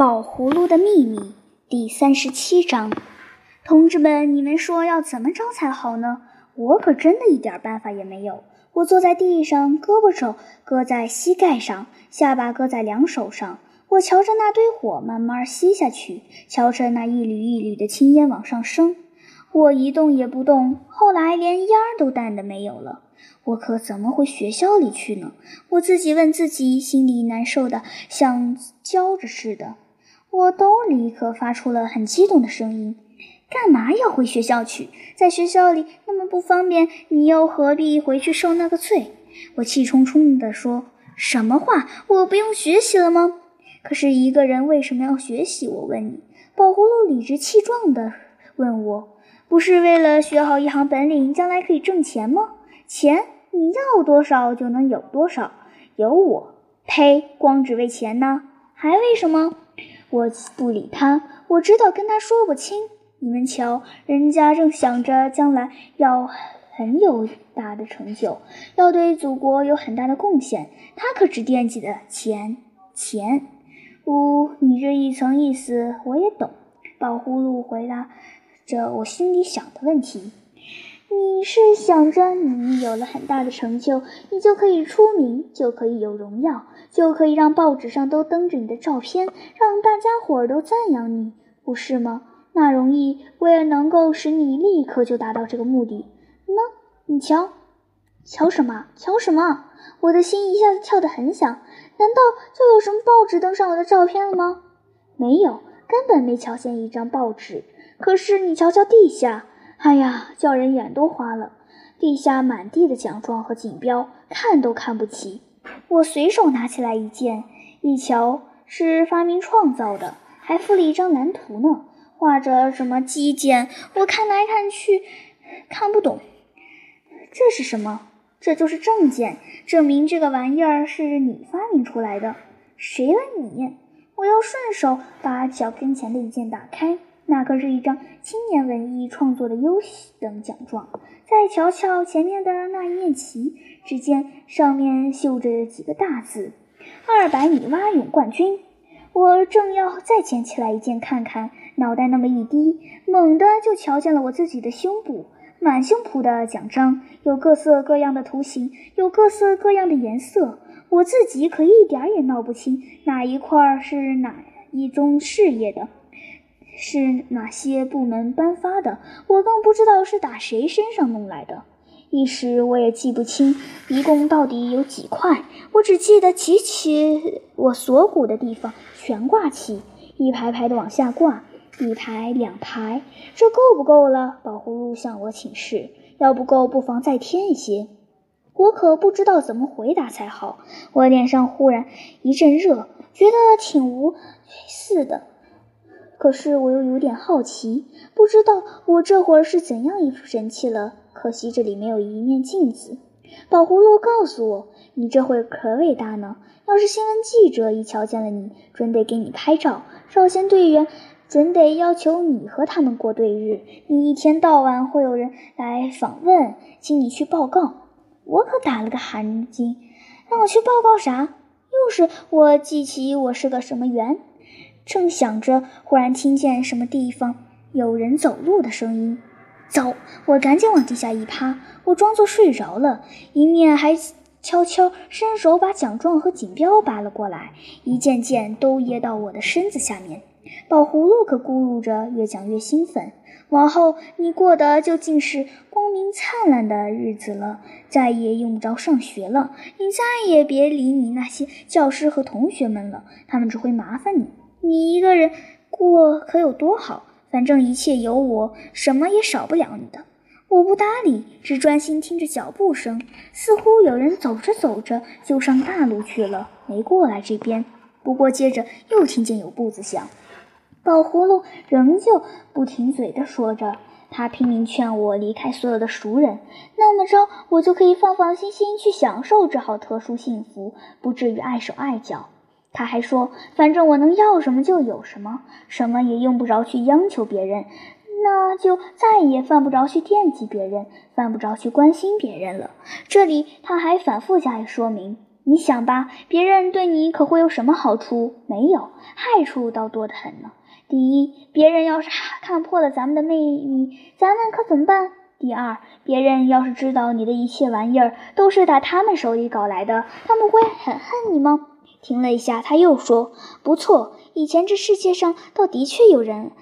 宝葫芦的秘密第三十七章，同志们，你们说要怎么着才好呢？我可真的一点办法也没有。我坐在地上，胳膊肘搁在膝盖上，下巴搁在两手上。我瞧着那堆火慢慢吸下去，瞧着那一缕一缕的青烟往上升。我一动也不动，后来连烟儿都淡的没有了。我可怎么回学校里去呢？我自己问自己，心里难受的像焦着似的。我都立刻发出了很激动的声音：“干嘛要回学校去？在学校里那么不方便，你又何必回去受那个罪？”我气冲冲地说：“什么话？我不用学习了吗？”可是一个人为什么要学习？我问你。宝葫芦理直气壮地问我：“不是为了学好一行本领，将来可以挣钱吗？钱你要多少就能有多少。有我，呸！光只为钱呢？还为什么？”我不理他，我知道跟他说不清。你们瞧，人家正想着将来要很有大的成就，要对祖国有很大的贡献，他可只惦记着钱钱。呜，你这一层意思我也懂。宝葫芦回答着我心里想的问题。你是想着你有了很大的成就，你就可以出名，就可以有荣耀，就可以让报纸上都登着你的照片，让大家伙儿都赞扬你，不是吗？那容易，我也能够使你立刻就达到这个目的。那，你瞧，瞧什么？瞧什么？我的心一下子跳得很响。难道就有什么报纸登上我的照片了吗？没有，根本没瞧见一张报纸。可是你瞧瞧地下。哎呀，叫人眼都花了！地下满地的奖状和锦标，看都看不起。我随手拿起来一件，一瞧是发明创造的，还附了一张蓝图呢，画着什么基建。我看来看去看不懂，这是什么？这就是证件，证明这个玩意儿是你发明出来的。谁问你？我又顺手把脚跟前的一件打开。那可是一张青年文艺创作的优等奖状。再瞧瞧前面的那一面旗，只见上面绣着几个大字：“二百米蛙泳冠军。”我正要再捡起来一件看看，脑袋那么一低，猛地就瞧见了我自己的胸部，满胸脯的奖章，有各色各样的图形，有各色各样的颜色。我自己可一点也闹不清哪一块是哪一宗事业的。是哪些部门颁发的？我更不知道是打谁身上弄来的，一时我也记不清一共到底有几块。我只记得起起我锁骨的地方全挂起，一排排的往下挂，一排两排，这够不够了？宝葫芦向我请示，要不够，不妨再添一些。我可不知道怎么回答才好。我脸上忽然一阵热，觉得挺无似的。可是我又有点好奇，不知道我这会儿是怎样一副神气了。可惜这里没有一面镜子。宝葫芦告诉我：“你这会儿可伟大呢！要是新闻记者一瞧见了你，准得给你拍照；少先队员准得要求你和他们过对日。你一天到晚会有人来访问，请你去报告。”我可打了个寒噤，让我去报告啥？又是我记起我是个什么员。正想着，忽然听见什么地方有人走路的声音。走！我赶紧往地下一趴，我装作睡着了，一面还悄悄伸手把奖状和锦标拔了过来，一件件都掖到我的身子下面。宝葫芦可咕噜着，越讲越兴奋。往后你过的就尽是光明灿烂的日子了，再也用不着上学了。你再也别理你那些教师和同学们了，他们只会麻烦你。你一个人过可有多好？反正一切有我，什么也少不了你的。我不搭理，只专心听着脚步声，似乎有人走着走着就上大路去了，没过来这边。不过接着又听见有步子响，宝葫芦仍旧不停嘴地说着，他拼命劝我离开所有的熟人，那么着我就可以放放心心去享受这好特殊幸福，不至于碍手碍脚。他还说：“反正我能要什么就有什么，什么也用不着去央求别人，那就再也犯不着去惦记别人，犯不着去关心别人了。”这里他还反复加以说明：“你想吧，别人对你可会有什么好处？没有，害处倒多得很呢。第一，别人要是看破了咱们的秘密，咱们可怎么办？第二，别人要是知道你的一切玩意儿都是打他们手里搞来的，他们会很恨你吗？停了一下，他又说：“不错，以前这世界上倒的确有人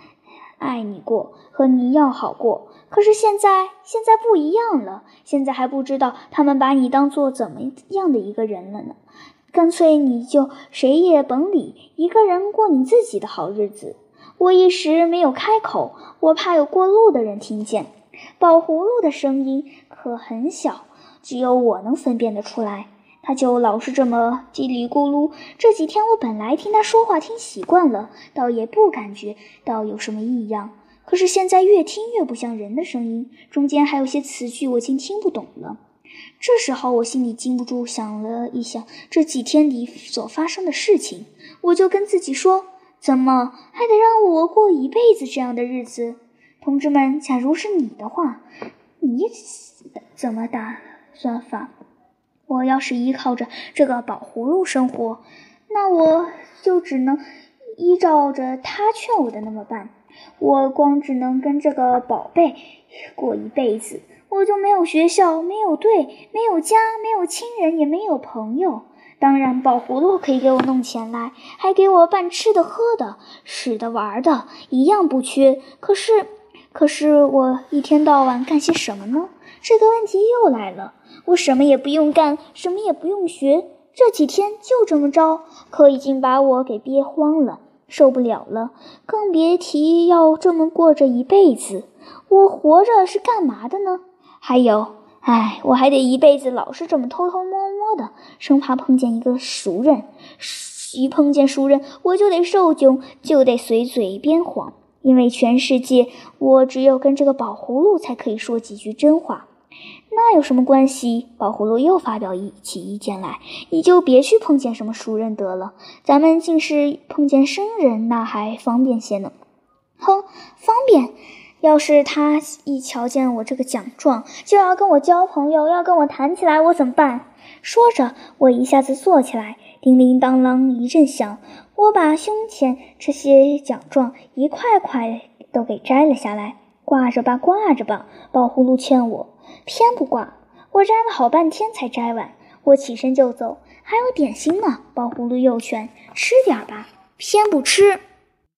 爱你过，和你要好过。可是现在，现在不一样了。现在还不知道他们把你当做怎么样的一个人了呢。干脆你就谁也甭理，一个人过你自己的好日子。”我一时没有开口，我怕有过路的人听见。宝葫芦的声音可很小，只有我能分辨得出来。他就老是这么叽里咕噜。这几天我本来听他说话听习惯了，倒也不感觉到有什么异样。可是现在越听越不像人的声音，中间还有些词句我竟听不懂了。这时候我心里禁不住想了一想这几天里所发生的事情，我就跟自己说：怎么还得让我过一辈子这样的日子？同志们，假如是你的话，你怎么打算法？我要是依靠着这个宝葫芦生活，那我就只能依照着他劝我的那么办。我光只能跟这个宝贝过一辈子，我就没有学校，没有队，没有家，没有亲人，也没有朋友。当然，宝葫芦可以给我弄钱来，还给我办吃的、喝的、使的、玩的，一样不缺。可是。可是我一天到晚干些什么呢？这个问题又来了。我什么也不用干，什么也不用学，这几天就这么着，可已经把我给憋慌了，受不了了，更别提要这么过着一辈子。我活着是干嘛的呢？还有，哎，我还得一辈子老是这么偷偷摸摸的，生怕碰见一个熟人，一碰见熟人我就得受窘，就得随嘴边谎。因为全世界，我只有跟这个宝葫芦才可以说几句真话，那有什么关系？宝葫芦又发表一起意见来，你就别去碰见什么熟人得了，咱们竟是碰见生人，那还方便些呢。哼，方便！要是他一瞧见我这个奖状，就要跟我交朋友，要跟我谈起来，我怎么办？说着，我一下子坐起来，叮叮当啷一阵响。我把胸前这些奖状一块块都给摘了下来，挂着吧，挂着吧。宝葫芦劝我，偏不挂。我摘了好半天才摘完，我起身就走，还有点心呢。宝葫芦又劝，吃点吧，偏不吃。